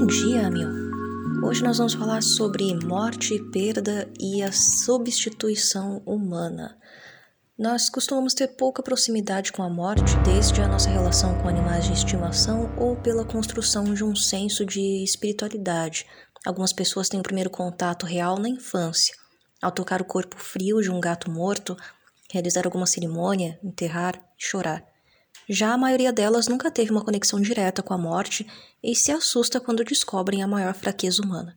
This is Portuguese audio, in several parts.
Bom dia, meu! Hoje nós vamos falar sobre morte, perda e a substituição humana. Nós costumamos ter pouca proximidade com a morte, desde a nossa relação com animais de estimação ou pela construção de um senso de espiritualidade. Algumas pessoas têm o primeiro contato real na infância, ao tocar o corpo frio de um gato morto, realizar alguma cerimônia, enterrar e chorar. Já a maioria delas nunca teve uma conexão direta com a morte e se assusta quando descobrem a maior fraqueza humana.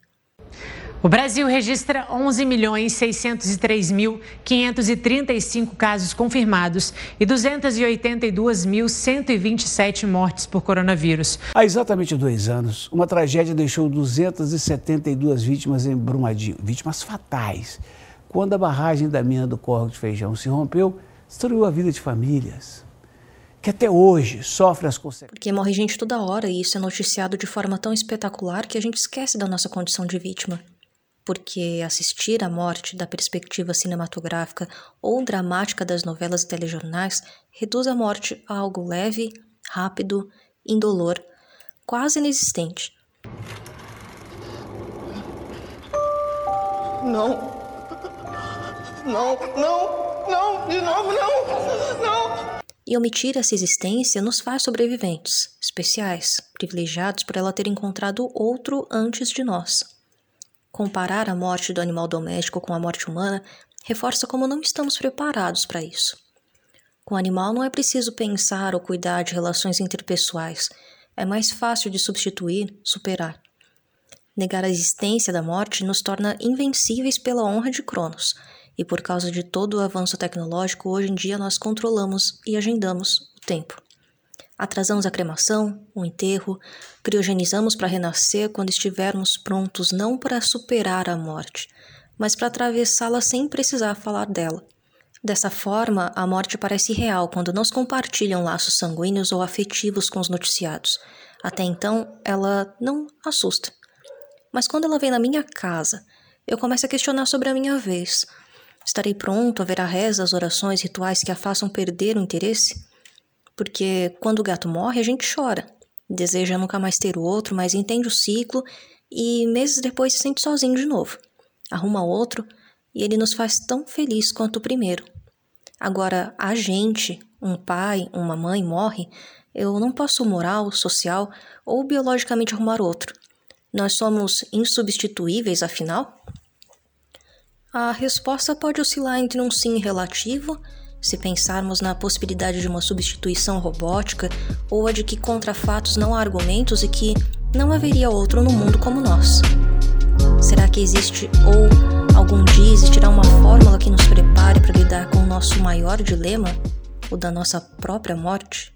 O Brasil registra 11.603.535 casos confirmados e 282.127 mortes por coronavírus. Há exatamente dois anos, uma tragédia deixou 272 vítimas em Brumadinho, vítimas fatais. Quando a barragem da mina do Córrego de Feijão se rompeu, destruiu a vida de famílias, que até hoje sofre as consequências. Porque morre gente toda hora e isso é noticiado de forma tão espetacular que a gente esquece da nossa condição de vítima. Porque assistir à morte da perspectiva cinematográfica ou dramática das novelas e telejornais reduz a morte a algo leve, rápido, indolor, quase inexistente. Não. Não, não, não, de novo não, não. E omitir essa existência nos faz sobreviventes, especiais, privilegiados por ela ter encontrado outro antes de nós. Comparar a morte do animal doméstico com a morte humana reforça como não estamos preparados para isso. Com o animal não é preciso pensar ou cuidar de relações interpessoais, é mais fácil de substituir, superar. Negar a existência da morte nos torna invencíveis pela honra de Cronos e por causa de todo o avanço tecnológico, hoje em dia nós controlamos e agendamos o tempo. Atrasamos a cremação, o enterro, criogenizamos para renascer quando estivermos prontos não para superar a morte, mas para atravessá-la sem precisar falar dela. Dessa forma, a morte parece real quando não compartilham laços sanguíneos ou afetivos com os noticiados. Até então, ela não assusta. Mas quando ela vem na minha casa, eu começo a questionar sobre a minha vez. Estarei pronto, haverá rezas, orações, rituais que a façam perder o interesse? Porque quando o gato morre, a gente chora, deseja nunca mais ter o outro, mas entende o ciclo e meses depois se sente sozinho de novo. Arruma outro e ele nos faz tão feliz quanto o primeiro. Agora, a gente, um pai, uma mãe morre, eu não posso moral, social ou biologicamente arrumar outro. Nós somos insubstituíveis, afinal? A resposta pode oscilar entre um sim relativo, se pensarmos na possibilidade de uma substituição robótica, ou a de que contra fatos não há argumentos e que não haveria outro no mundo como nós. Será que existe ou algum dia existirá uma fórmula que nos prepare para lidar com o nosso maior dilema, o da nossa própria morte?